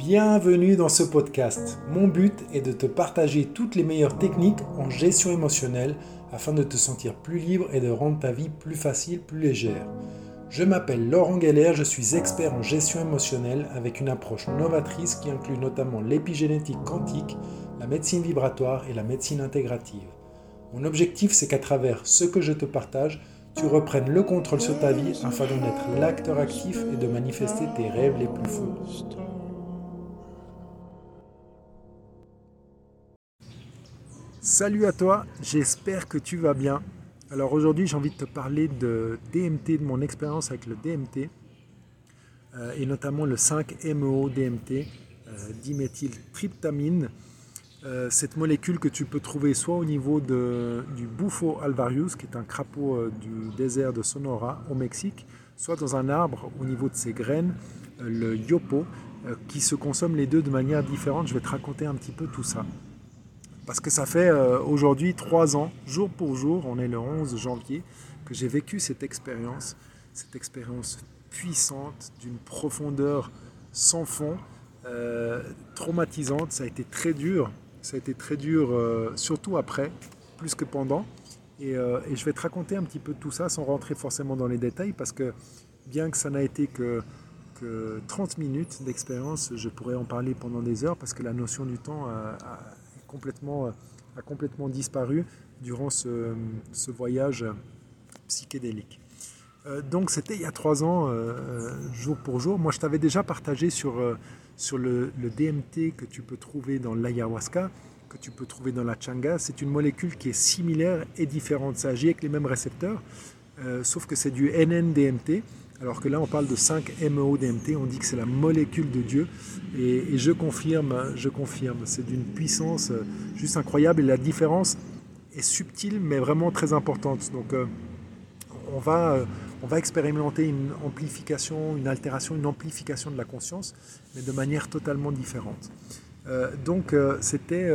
Bienvenue dans ce podcast. Mon but est de te partager toutes les meilleures techniques en gestion émotionnelle afin de te sentir plus libre et de rendre ta vie plus facile, plus légère. Je m'appelle Laurent Geller, je suis expert en gestion émotionnelle avec une approche novatrice qui inclut notamment l'épigénétique quantique, la médecine vibratoire et la médecine intégrative. Mon objectif, c'est qu'à travers ce que je te partage, tu reprennes le contrôle sur ta vie afin d'en être l'acteur actif et de manifester tes rêves les plus fous. Salut à toi, j'espère que tu vas bien. Alors aujourd'hui j'ai envie de te parler de DMT, de mon expérience avec le DMT, euh, et notamment le 5-MeO-DMT, euh, diméthyltryptamine. Euh, cette molécule que tu peux trouver soit au niveau du Bufo alvarius, qui est un crapaud du désert de Sonora au Mexique, soit dans un arbre au niveau de ses graines, le yopo, qui se consomment les deux de manière différente. Je vais te raconter un petit peu tout ça. Parce que ça fait euh, aujourd'hui trois ans, jour pour jour, on est le 11 janvier, que j'ai vécu cette expérience, cette expérience puissante, d'une profondeur sans fond, euh, traumatisante. Ça a été très dur, ça a été très dur, euh, surtout après, plus que pendant. Et, je vais te raconter un petit peu tout ça sans rentrer forcément dans les détails, parce que bien que ça n'a été que, que 30 minutes d'expérience, je pourrais en parler pendant des heures, parce que la notion du temps a complètement, euh, a complètement disparu durant ce, voyage psychédélique. Euh, donc c'était il y a trois ans, euh, jour pour jour. Moi je t'avais déjà partagé sur, sur le, DMT que tu peux trouver dans l'ayahuasca, que tu peux trouver dans la changa. C'est une molécule qui est similaire et différente. Ça agit avec les mêmes récepteurs, sauf que c'est du NN-DMT. Alors que là, on parle de 5-MeO-DMT, on dit que c'est la molécule de Dieu. Et, je confirme, je confirme, c'est d'une puissance euh, juste incroyable. Et la différence est subtile, mais vraiment très importante. Donc, euh, on, va, euh, on va expérimenter une amplification, une altération, une amplification de la conscience, mais de manière totalement différente. donc, c'était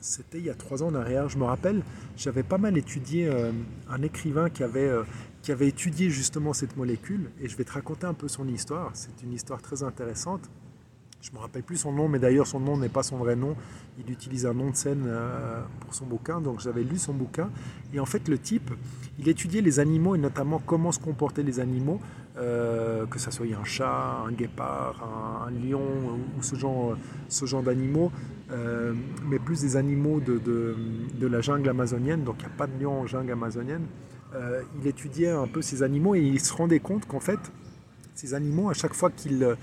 c'était il y a trois ans en arrière. Je me rappelle, j'avais pas mal étudié un écrivain qui avait, qui avait étudié justement cette molécule, et je vais te raconter un peu son histoire. C'est une histoire très intéressante. Je ne me rappelle plus son nom, mais d'ailleurs son nom n'est pas son vrai nom. Il utilise un nom de scène euh, pour son bouquin, donc j'avais lu son bouquin. Et en fait, le type, il étudiait les animaux et notamment comment se comportaient les animaux, euh, que ce soit un chat, un guépard, un, lion ou ce genre, ce genre d'animaux, euh, mais plus des animaux de, de, de la jungle amazonienne. Donc il n'y a pas de lion en jungle amazonienne. Euh, il étudiait un peu ces animaux et il se rendait compte qu'en fait, ces animaux, à chaque fois qu'ils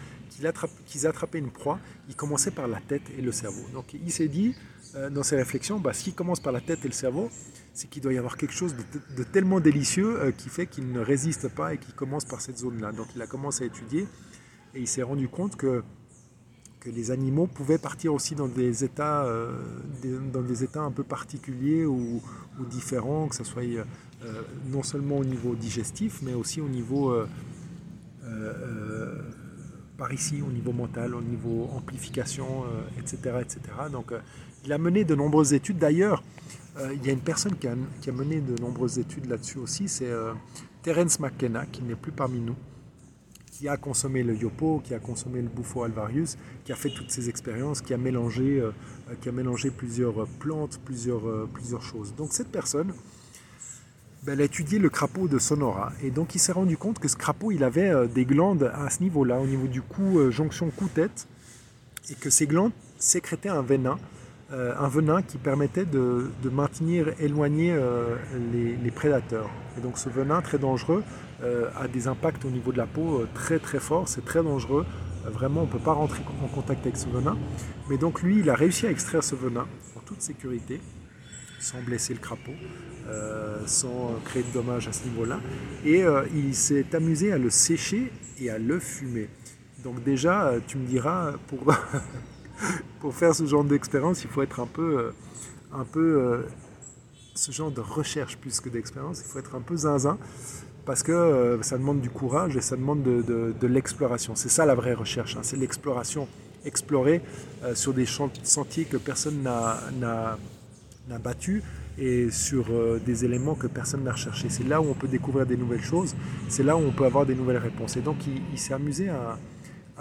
attrapaient une proie, ils commençaient par la tête et le cerveau. Donc il s'est dit, euh, dans ses réflexions, bah, s'il commence par la tête et le cerveau, c'est qu'il doit y avoir quelque chose de, tellement délicieux euh, qui fait qu'il ne résiste pas et qu'il commence par cette zone-là. Donc il a commencé à étudier et il s'est rendu compte que que les animaux pouvaient partir aussi dans des états, dans des états un peu particuliers ou, ou différents, que ce soit euh, non seulement au niveau digestif, mais aussi au niveau, euh, euh, par ici, au niveau mental, au niveau amplification, etc., etc. Donc, il a mené de nombreuses études. D'ailleurs, il y a une personne qui a, qui a mené de nombreuses études là-dessus aussi, c'est Terence McKenna, qui n'est plus parmi nous, qui a consommé le yopo, qui a consommé le bufo alvarius, qui a fait toutes ces expériences, qui a mélangé, qui a mélangé plusieurs plantes, plusieurs, plusieurs choses. Donc cette personne, ben, elle a étudié le crapaud de Sonora. Et donc il s'est rendu compte que ce crapaud, il avait euh, des glandes à ce niveau-là, au niveau du cou, euh, jonction cou-tête, et que ces glandes sécrétaient un venin, euh, un venin qui permettait de, maintenir éloignés les, prédateurs. Et donc ce venin très dangereux a des impacts au niveau de la peau très très forts, c'est très dangereux. Vraiment, on ne peut pas rentrer en contact avec ce venin. Mais donc lui, il a réussi à extraire ce venin en toute sécurité sans blesser le crapaud, euh, sans créer de dommages à ce niveau-là. Et euh, il s'est amusé à le sécher et à le fumer. Donc déjà, euh, tu me diras, pour, pour faire ce genre d'expérience, il faut être un peu, un peu ce genre de recherche plus que d'expérience, il faut être un peu zinzin parce que ça demande du courage et ça demande de, de, l'exploration. C'est ça la vraie recherche, hein. c'est l'exploration, explorer sur des sentiers que personne n'a a battu et sur euh, des éléments que personne n'a recherché. C'est là où on peut découvrir des nouvelles choses, c'est là où on peut avoir des nouvelles réponses. Et donc il, s'est amusé à,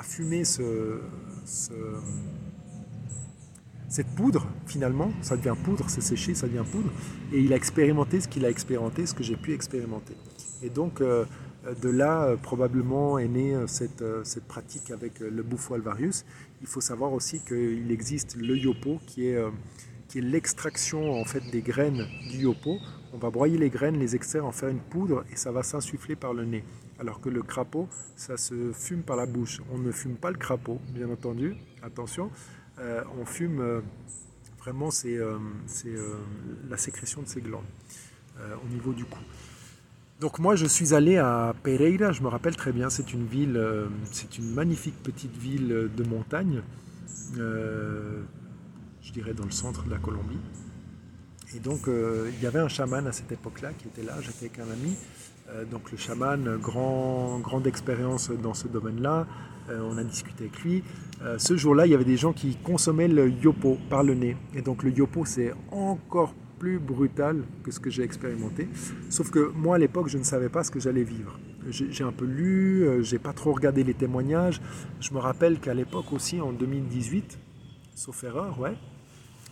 fumer ce, cette poudre, finalement, ça devient poudre, c'est séché, ça devient poudre, et il a expérimenté ce qu'il a expérimenté, ce que j'ai pu expérimenter. Et donc, euh, de là, euh, probablement, est née cette, cette pratique avec le bouffo alvarius. Il faut savoir aussi qu'il existe le yopo, qui est, qui est l'extraction en fait des graines du yopo. On va broyer les graines, les extraire, en faire une poudre, et ça va s'insuffler par le nez. Alors que le crapaud, ça se fume par la bouche. On ne fume pas le crapaud, bien entendu, attention. on fume vraiment c'est, la sécrétion de ces glandes au niveau du cou. Donc moi je suis allé à Pereira, je me rappelle très bien, c'est une ville, euh, c'est une magnifique petite ville de montagne, euh, je dirais dans le centre de la Colombie. Et donc euh, il y avait un chaman à cette époque-là qui était là, j'étais avec un ami. donc le chaman, grand, grande expérience dans ce domaine-là, on a discuté avec lui. ce jour-là, il y avait des gens qui consommaient le yopo par le nez. Et donc le yopo, c'est encore plus brutal que ce que j'ai expérimenté. Sauf que moi, à l'époque, je ne savais pas ce que j'allais vivre. J'ai un peu lu, euh, j'ai pas trop regardé les témoignages. Je me rappelle qu'à l'époque aussi, en 2018, sauf erreur, ouais,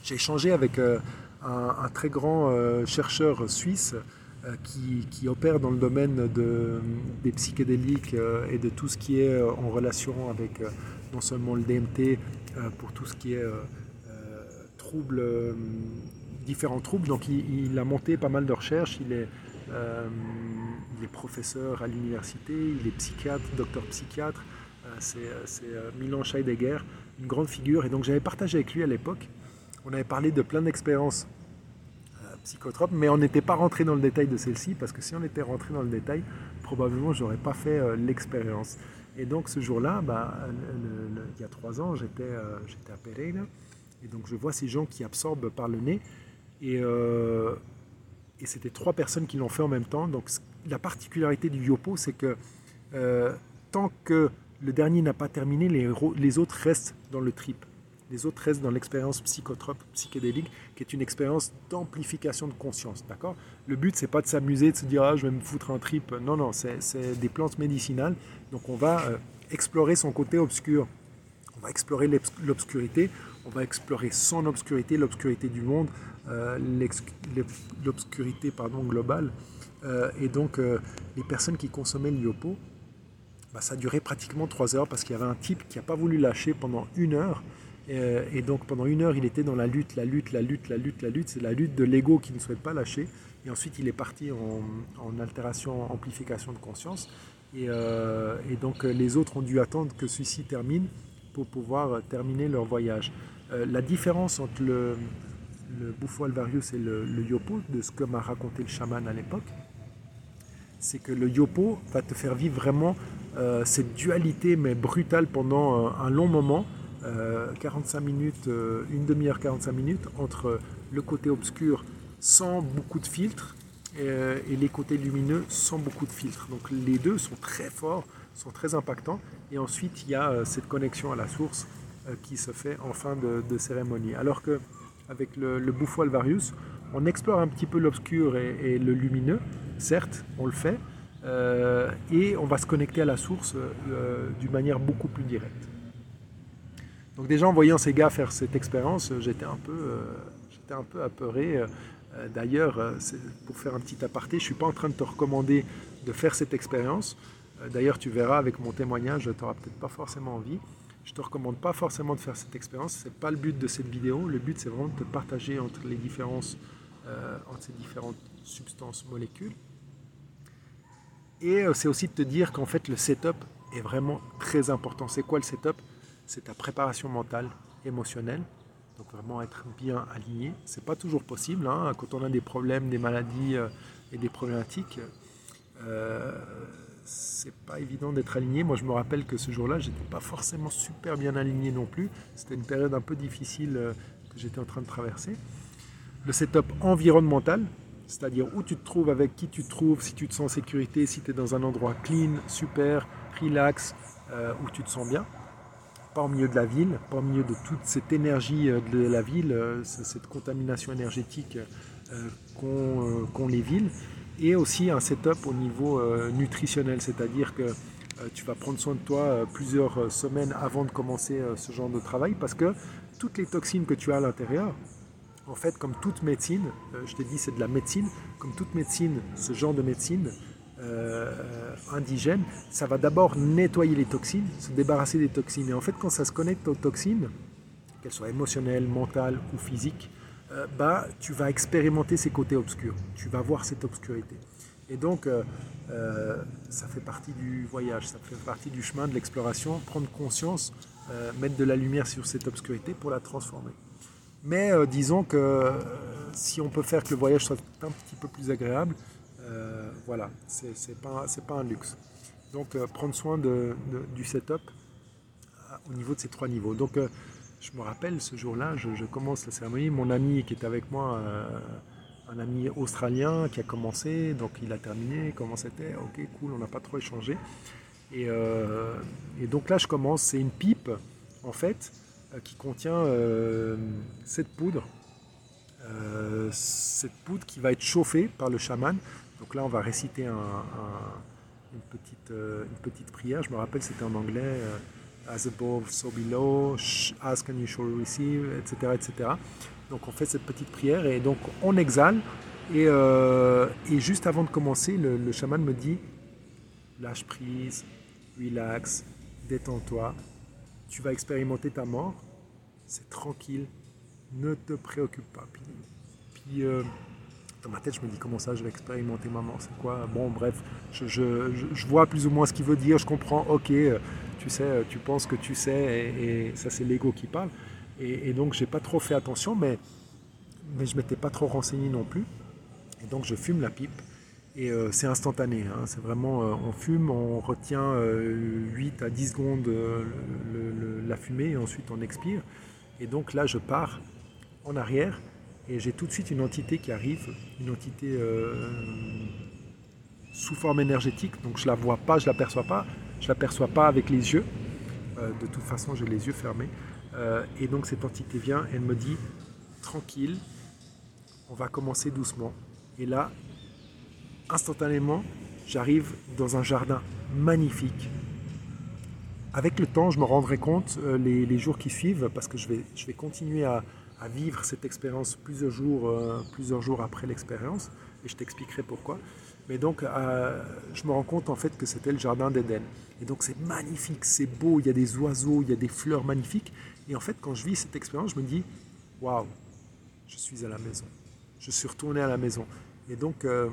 j'ai échangé avec euh, un, très grand euh, chercheur suisse qui, opère dans le domaine de, des psychédéliques et de tout ce qui est en relation avec non seulement le DMT, pour tout ce qui est troubles différents troubles. Donc il, a monté pas mal de recherches. Il est, euh, il est professeur à l'université, il est psychiatre, docteur psychiatre. Euh, c'est euh, Milan Scheidegger, une grande figure. Et donc j'avais partagé avec lui à l'époque. On avait parlé de plein d'expériences psychotropes, mais on n'était pas rentré dans le détail de celle-ci, parce que si on était rentré dans le détail, probablement je n'aurais pas fait l'expérience. Et donc ce jour-là, bah, il y a trois ans, j'étais à Pereira, et donc je vois ces gens qui absorbent par le nez, euh, et, c'était trois personnes qui l'ont fait en même temps. Donc la particularité du yopo, c'est que euh, tant que le dernier n'a pas terminé, les, les, autres restent dans le trip. Les autres restent dans l'expérience psychotrope, psychédélique, qui est une expérience d'amplification de conscience. D'accord? Le but, c'est pas de s'amuser, de se dire ah, je vais me foutre un trip. Non, non, c'est des plantes médicinales. Donc on va euh, explorer son côté obscur. On va explorer l'obscurité. On va explorer son obscurité, l'obscurité du monde, euh, l'obscurité pardon, globale. Euh, et donc, les personnes qui consommaient le yopo, bah, ça durait pratiquement trois heures parce qu'il y avait un type qui n'a pas voulu lâcher pendant une heure. Et, donc, pendant une heure, il était dans la lutte, la lutte, la lutte, la lutte, la lutte. C'est la lutte de l'ego qui ne souhaite pas lâcher. Et ensuite, il est parti en, altération, amplification de conscience. Et, et, donc, les autres ont dû attendre que celui-ci termine pour pouvoir terminer leur voyage. la différence entre le, le bouffon alvarius et le, yopo, de ce que m'a raconté le chaman à l'époque, c'est que le yopo va te faire vivre vraiment euh, cette dualité, mais brutale pendant un, long moment, 45 euh, minutes, euh, une demi-heure, 45 minutes, entre le côté obscur sans beaucoup de filtres et, les côtés lumineux sans beaucoup de filtres. Donc les deux sont très forts, sont très impactants. Et ensuite, il y a cette connexion à la source qui se fait en fin de, cérémonie. Alors que avec le, le bouffo alvarius, on explore un petit peu l'obscur et, le lumineux, certes, on le fait, euh, et on va se connecter à la source euh, d'une manière beaucoup plus directe. Donc déjà en voyant ces gars faire cette expérience, j'étais un peu, euh, j'étais un peu apeuré. D'ailleurs, pour faire un petit aparté, je ne suis pas en train de te recommander de faire cette expérience. D'ailleurs, tu verras avec mon témoignage, tu n'auras peut-être pas forcément envie. Je ne te recommande pas forcément de faire cette expérience, ce n'est pas le but de cette vidéo. Le but c'est vraiment de te partager entre les différences, euh, entre ces différentes substances, molécules. Et euh, c'est aussi de te dire qu'en fait le setup est vraiment très important. C'est quoi le setup? C'est ta préparation mentale, émotionnelle. Donc vraiment être bien aligné. C'est pas toujours possible hein, quand on a des problèmes, des maladies euh, et des problématiques c'est pas évident d'être aligné. Moi, je me rappelle que ce jour-là, j'étais pas forcément super bien aligné non plus. C'était une période un peu difficile euh, que j'étais en train de traverser. Le setup environnemental, c'est-à-dire où tu te trouves, avec qui tu te trouves, si tu te sens en sécurité, si tu es dans un endroit clean, super, relax, euh, où tu te sens bien. Pas au milieu de la ville, pas au milieu de toute cette énergie euh, de la ville, cette contamination énergétique qu'ont les villes et aussi un setup au niveau euh, nutritionnel, c'est-à-dire que tu vas prendre soin de toi plusieurs semaines avant de commencer ce genre de travail parce que toutes les toxines que tu as à l'intérieur, en fait, comme toute médecine, je t'ai dit c'est de la médecine, comme toute médecine, ce genre de médecine indigène, ça va d'abord nettoyer les toxines, se débarrasser des toxines. Et en fait, quand ça se connecte aux toxines, qu'elles soient émotionnelles, mentales ou physiques, euh, bah, tu vas expérimenter ces côtés obscurs. Tu vas voir cette obscurité. Et donc, euh, euh, ça fait partie du voyage, ça fait partie du chemin de l'exploration, prendre conscience, mettre de la lumière sur cette obscurité pour la transformer. Mais disons que si on peut faire que le voyage soit un petit peu plus agréable, voilà, c'est pas, pas un luxe. Donc, prendre soin du setup au niveau de ces trois niveaux. Donc, je me rappelle ce jour-là, je, commence la cérémonie. Mon ami qui était avec moi, euh, un ami australien qui a commencé, donc il a terminé. Comment c'était? Ok, cool, on n'a pas trop échangé. Euh, et, donc là, je commence. C'est une pipe, en fait, euh, qui contient cette poudre. cette poudre qui va être chauffée par le chaman. Donc là, on va réciter une, petite, une petite prière. Je me rappelle, c'était en anglais as above, so below, ask and you shall receive, etc., etc. Donc on fait cette petite prière et donc on exhale. Et, euh, et juste avant de commencer, le, le, chaman me dit lâche prise, relax, détends-toi, tu vas expérimenter ta mort, c'est tranquille, ne te préoccupe pas. Puis, euh, dans ma tête, je me dis comment ça, je vais expérimenter ma mort, c'est quoi? Bon, bref, je, vois plus ou moins ce qu'il veut dire, je comprends, ok, euh, tu sais, euh, tu penses que tu sais, et, ça c'est l'ego qui parle. Et, et donc j'ai pas trop fait attention, mais, mais je m'étais pas trop renseigné non plus. Et donc je fume la pipe. Et euh, c'est instantané, hein. c'est vraiment, on fume, on retient 8 à 10 secondes la fumée et ensuite on expire. Et donc là je pars en arrière et j'ai tout de suite une entité qui arrive, une entité sous forme énergétique, donc je la vois pas, je la perçois pas, je l'aperçois pas avec les yeux. Euh, de toute façon, j'ai les yeux fermés. Euh, et donc cette entité vient, elle me dit tranquille, on va commencer doucement. Et là, instantanément, j'arrive dans un jardin magnifique. Avec le temps, je me rendrai compte euh, les, jours qui suivent, parce que je vais, je vais continuer à, vivre cette expérience plusieurs jours, plusieurs jours après l'expérience, et je t'expliquerai pourquoi. Mais donc, euh, je me rends compte en fait que c'était le jardin d'Éden. Et donc, c'est magnifique, c'est beau, il y a des oiseaux, il y a des fleurs magnifiques. Et en fait, quand je vis cette expérience, je me dis, waouh, je suis à la maison. Je suis retourné à la maison. Et donc, euh,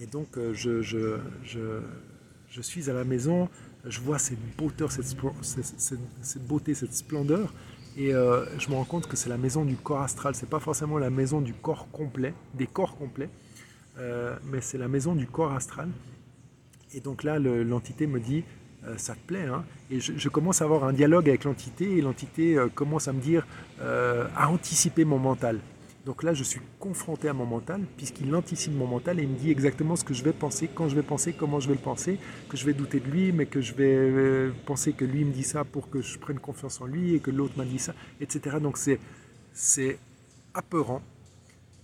et donc euh, je, je, je, suis à la maison, je vois cette beauté, cette, cette beauté, cette splendeur. Et je me rends compte que c'est la maison du corps astral. C'est pas forcément la maison du corps complet, des corps complets euh, mais c'est la maison du corps astral. Et donc là, l'entité me dit, euh, ça te plaît hein? Et je, commence à avoir un dialogue avec l'entité, et l'entité euh, commence à me dire, à anticiper mon mental. Donc là, je suis confronté à mon mental, puisqu'il anticipe mon mental et il me dit exactement ce que je vais penser, quand je vais penser, comment je vais le penser, que je vais douter de lui, mais que je vais penser que lui me dit ça pour que je prenne confiance en lui et que l'autre m'a dit ça, etc. Donc c'est apeurant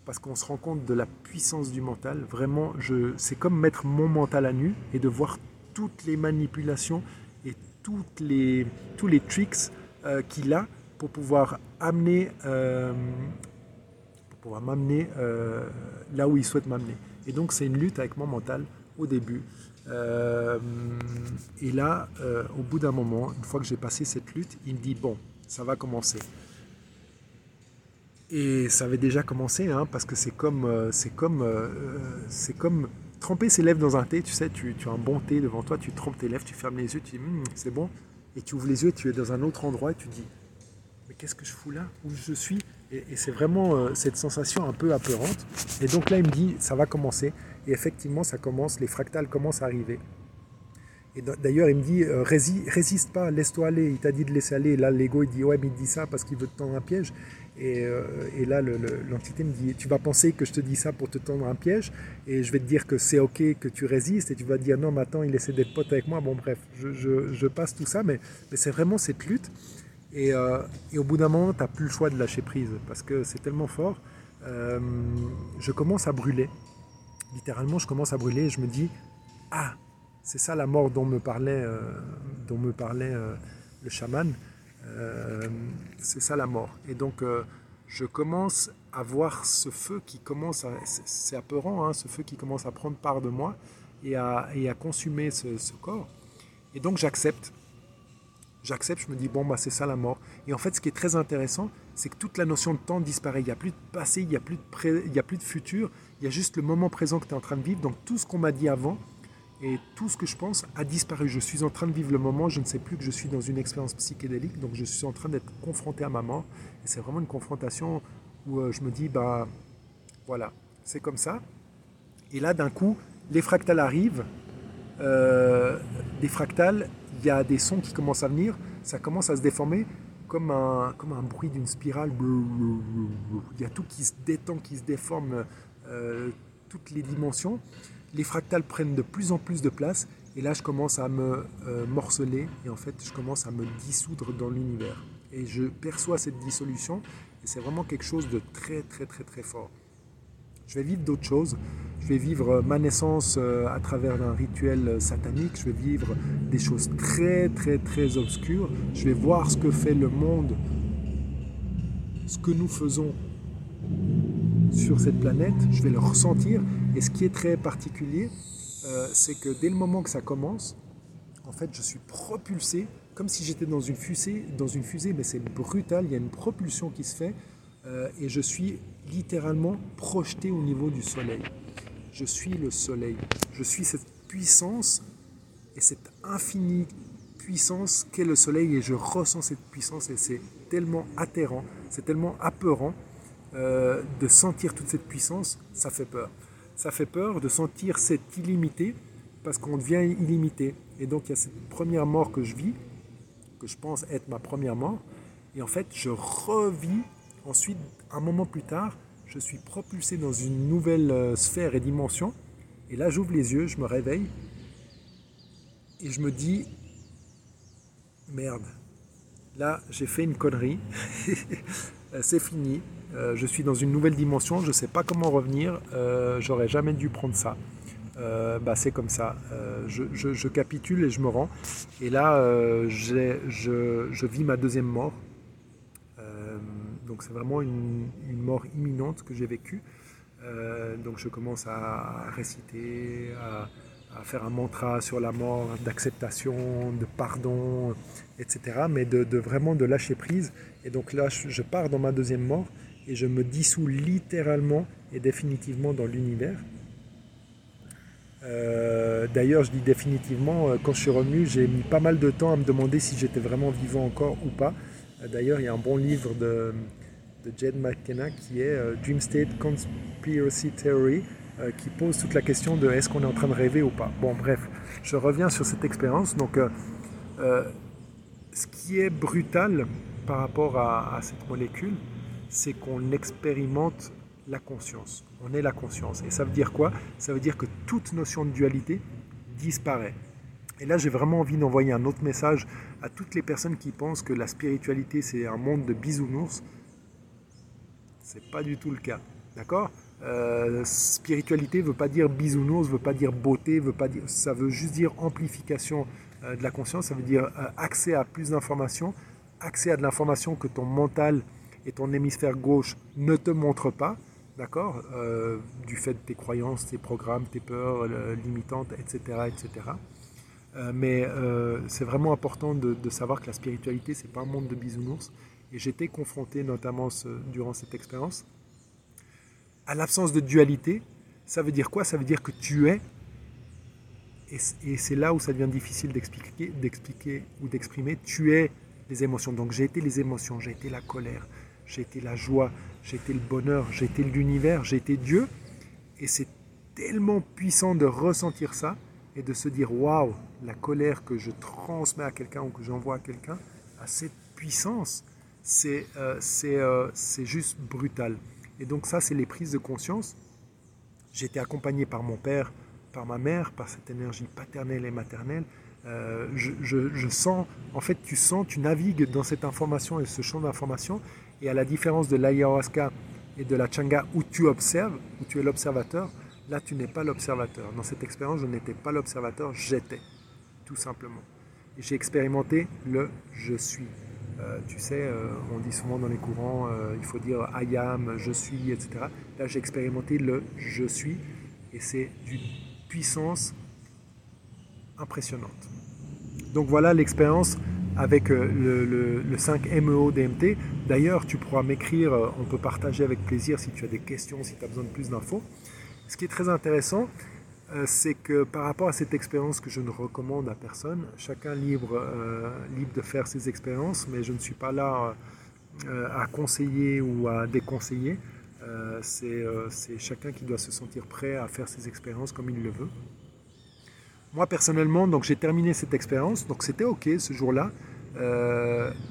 parce qu'on se rend compte de la puissance du mental. Vraiment, c'est comme mettre mon mental à nu et de voir toutes les manipulations et toutes les, tous les tricks euh, qu'il a pour pouvoir amener, euh, pouvoir m'amener euh, là où il souhaite m'amener. Et donc c'est une lutte avec mon mental au début. et là, au bout d'un moment, une fois que j'ai passé cette lutte, il me dit bon, ça va commencer. Et ça avait déjà commencé, hein, parce que c'est comme, euh, c'est comme, euh, c'est comme tremper ses lèvres dans un thé. Tu sais, tu, as un bon thé devant toi, tu trempes tes lèvres, tu fermes les yeux, tu dis hum, c'est bon. Et tu ouvres les yeux, tu es dans un autre endroit et tu dis mais qu'est-ce que je fous là? Où je suis? Et, c'est vraiment euh, cette sensation un peu apeurante. Et donc là, il me dit ça va commencer. Et effectivement, ça commence, les fractales commencent à arriver. Et d'ailleurs, il me dit résiste pas, laisse-toi aller. Il t'a dit de laisser aller. Et là, l'ego, il dit ouais, mais il dit ça parce qu'il veut te tendre un piège. Euh, et, là, l'entité me dit, tu vas penser que je te dis ça pour te tendre un piège, et je vais te dire que c'est ok que tu résistes, et tu vas dire non, mais attends, il essaie d'être pote avec moi. Bon, bref, je, passe tout ça, mais, c'est vraiment cette lutte. Euh, et, au bout d'un moment, tu n'as plus le choix de lâcher prise, parce que c'est tellement fort. Euh, je commence à brûler. Littéralement, je commence à brûler, et je me dis, ah, C'est ça la mort dont me parlait, euh, dont me parlait le chaman. C'est ça la mort. Et donc, je commence à voir ce feu qui commence à. C'est apeurant, hein, ce feu qui commence à prendre part de moi et à, et consumer ce, corps. Et donc, j'accepte. J'accepte, je me dis, bon, bah, c'est ça la mort. Et en fait, ce qui est très intéressant, c'est que toute la notion de temps disparaît. Il n'y a plus de passé, il n'y a, plus de il y a plus de futur. Il y a juste le moment présent que tu es en train de vivre. Donc, tout ce qu'on m'a dit avant, et tout ce que je pense a disparu. Je suis en train de vivre le moment, je ne sais plus que je suis dans une expérience psychédélique, donc je suis en train d'être confronté à ma mort. Et c'est vraiment une confrontation où euh, je me dis, bah voilà, c'est comme ça. Et là, d'un coup, les fractales arrivent. Euh, des fractales, il y a des sons qui commencent à venir, ça commence à se déformer comme un, comme un bruit d'une spirale. Il y a tout qui se détend, qui se déforme, euh, toutes les dimensions les fractales prennent de plus en plus de place et là je commence à me euh, morceler et en fait je commence à me dissoudre dans l'univers. Et je perçois cette dissolution et c'est vraiment quelque chose de très très très très fort. Je vais vivre d'autres choses. Je vais vivre euh, ma naissance euh, à travers un rituel satanique. Je vais vivre des choses très très très obscures. Je vais voir ce que fait le monde, ce que nous faisons sur cette planète. Je vais le ressentir et ce qui est très particulier, euh, c'est que dès le moment que ça commence, en fait, je suis propulsé comme si j'étais dans une fusée, dans une fusée, mais c'est brutal. Il y a une propulsion qui se fait euh, et je suis littéralement projeté au niveau du soleil. Je suis le soleil. Je suis cette puissance et cette infinie puissance qu'est le soleil et je ressens cette puissance et c'est tellement atterrant, c'est tellement apeurant euh, de sentir toute cette puissance, ça fait peur ça fait peur de sentir cette illimité parce qu'on devient illimité. Et donc il y a cette première mort que je vis, que je pense être ma première mort. Et en fait, je revis ensuite, un moment plus tard, je suis propulsé dans une nouvelle euh, sphère et dimension. Et là, j'ouvre les yeux, je me réveille et je me dis, merde, là, j'ai fait une connerie, c'est fini, euh, je suis dans une nouvelle dimension, je ne sais pas comment revenir, euh, j'aurais jamais dû prendre ça. Euh, bah, c'est comme ça, je, capitule et je me rends. Et là, je, vis ma deuxième mort. Donc c'est vraiment une, mort imminente que j'ai vécue. donc je commence à réciter, à, faire un mantra sur la mort, d'acceptation, de pardon, etc. Mais de, vraiment de lâcher prise. Et donc là, je pars dans ma deuxième mort et je me dissous littéralement et définitivement dans l'univers. Euh, d'ailleurs, je dis définitivement, euh, quand je suis revenu, j'ai mis pas mal de temps à me demander si j'étais vraiment vivant encore ou pas. Euh, d'ailleurs, il y a un bon livre de, de Jed McKenna qui est Dream State Conspiracy Theory, qui pose toute la question de est-ce qu'on est en train de rêver ou pas. Bon, bref, je reviens sur cette expérience. Donc, ce qui est brutal par rapport à cette molécule, c'est qu'on expérimente la conscience. On est la conscience. Et ça veut dire quoi? Ça veut dire que toute notion de dualité disparaît. Et là, j'ai vraiment envie d'envoyer un autre message à toutes les personnes qui pensent que la spiritualité, c'est un monde de bisounours. C'est pas du tout le cas. D'accord? Euh, Spiritualité veut pas dire bisounours, veut pas dire beauté, veut pas dire, ça veut juste dire amplification euh, de la conscience. Ça veut dire euh, accès à plus d'informations, accès à de l'information que ton mental et ton hémisphère gauche ne te montre pas, d'accord, euh, du fait de tes croyances, tes programmes, tes peurs limitantes, etc., etc. Mais c'est vraiment important de, savoir que la spiritualité, c'est pas un monde de bisounours. Et j'étais confronté, notamment durant cette expérience, à l'absence de dualité. Ça veut dire quoi? Ça veut dire que tu es, et c'est là où ça devient difficile d'expliquer ou d'exprimer, tu es les émotions. Donc j'ai été les émotions, j'ai été la colère, j'ai été la joie, j'ai été le bonheur, j'ai été l'univers, j'ai été Dieu. Et c'est tellement puissant de ressentir ça et de se dire waouh, la colère que je transmets à quelqu'un ou que j'envoie à quelqu'un a cette puissance. C'est euh, euh, c'est juste brutal. Et donc ça, c'est les prises de conscience. J'ai été accompagné par mon père, par ma mère, par cette énergie paternelle et maternelle. Euh, je, sens, en fait, tu sens, tu navigues dans cette information et ce champ d'information et à la différence de l'ayahuasca et de la changa où tu observes, où tu es l'observateur, Là, tu n'es pas l'observateur. Dans cette expérience, je n'étais pas l'observateur, j'étais, tout simplement. J'ai expérimenté le je suis. Euh, tu sais, euh, on dit souvent dans les courants, euh, il faut dire I am, je suis, etc. Là, j'ai expérimenté le je suis et c'est d'une puissance impressionnante. Donc voilà l'expérience avec le, le 5 MEO DMT. D'ailleurs, tu pourras m'écrire, on peut partager avec plaisir si tu as des questions, si tu as besoin de plus d'infos. Ce qui est très intéressant, c'est que par rapport à cette expérience que je ne recommande à personne, chacun libre, euh, libre de faire ses expériences, mais je ne suis pas là euh, à conseiller ou à déconseiller. c'est chacun qui doit se sentir prêt à faire ses expériences comme il le veut. Moi personnellement, donc j'ai terminé cette expérience, donc c'était ok ce jour-là,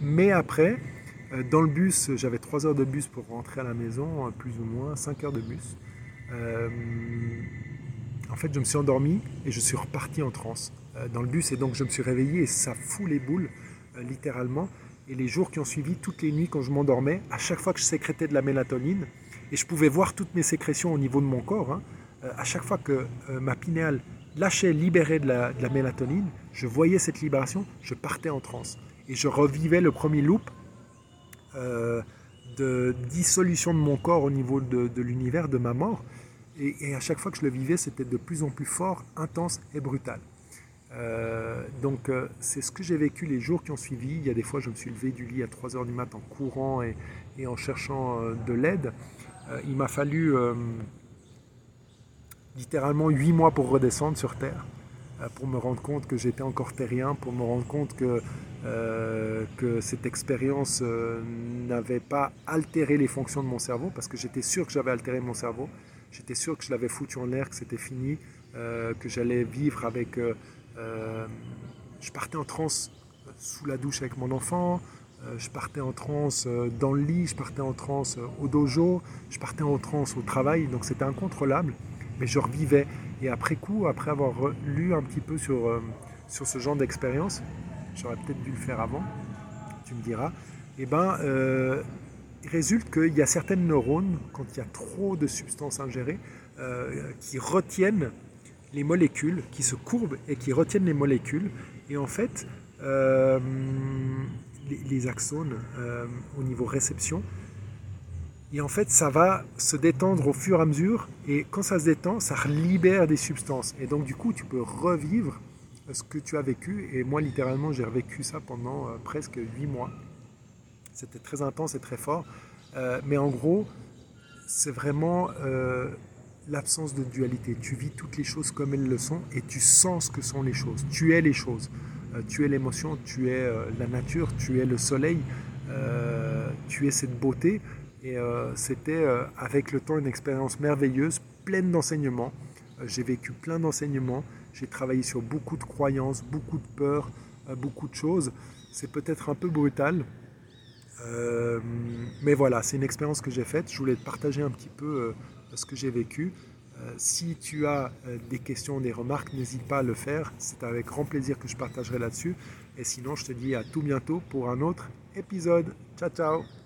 mais après, dans le bus, j'avais 3 heures de bus pour rentrer à la maison, plus ou moins 5 heures de bus en fait, je me suis endormi et je suis reparti en transe euh, dans le bus. Et donc, je me suis réveillé et ça fout les boules, euh, littéralement. Et les jours qui ont suivi, toutes les nuits, quand je m'endormais, à chaque fois que je sécrétais de la mélatonine, et je pouvais voir toutes mes sécrétions au niveau de mon corps, hein, euh, à chaque fois que ma pinéale lâchait, libérait de la, mélatonine, je voyais cette libération, je partais en transe. Et je revivais le premier loop de dissolution de mon corps au niveau de l'univers, de ma mort. Et, à chaque fois que je le vivais, c'était de plus en plus fort, intense et brutal. Euh, donc euh, c'est ce que j'ai vécu les jours qui ont suivi. Il y a des fois, je me suis levé du lit à 3h du matin en courant et, en cherchant euh, de l'aide. il m'a fallu littéralement 8 mois pour redescendre sur Terre, pour me rendre compte que j'étais encore terrien, pour me rendre compte que, que cette expérience n'avait pas altéré les fonctions de mon cerveau, parce que j'étais sûr que j'avais altéré mon cerveau. J'étais sûr que je l'avais foutu en l'air, que c'était fini, euh, que j'allais vivre avec... Euh, euh, je partais en transe sous la douche avec mon enfant, je partais en transe dans le lit, je partais en transe au dojo, je partais en transe au travail, donc c'était incontrôlable, mais je revivais. Et après coup, après avoir lu un petit peu sur, sur ce genre d'expérience, j'aurais peut-être dû le faire avant, tu me diras, et eh ben, il résulte qu'il y a certaines neurones, quand il y a trop de substances ingérées, euh, qui retiennent les molécules, qui se courbent et qui retiennent les molécules. Et en fait, euh, les, axones euh, au niveau réception, et en fait, ça va se détendre au fur et à mesure. Et quand ça se détend, ça libère des substances. Et donc, du coup, tu peux revivre ce que tu as vécu. Et moi, littéralement, j'ai revécu ça pendant presque 8 mois. C'était très intense et très fort. Euh, mais en gros, c'est vraiment euh, l'absence de dualité. Tu vis toutes les choses comme elles le sont et tu sens ce que sont les choses. Tu es les choses. Euh, tu es l'émotion, tu es la nature, tu es le soleil, tu es cette beauté. Et c'était avec le temps une expérience merveilleuse, pleine d'enseignements. j'ai vécu plein d'enseignements. J'ai travaillé sur beaucoup de croyances, beaucoup de peurs, beaucoup de choses. C'est peut-être un peu brutal, euh, mais voilà, c'est une expérience que j'ai faite. Je voulais te partager un petit peu euh, ce que j'ai vécu. Euh, si tu as des questions, des remarques, n'hésite pas à le faire. C'est avec grand plaisir que je partagerai là-dessus. Et sinon, je te dis à tout bientôt pour un autre épisode. Ciao, ciao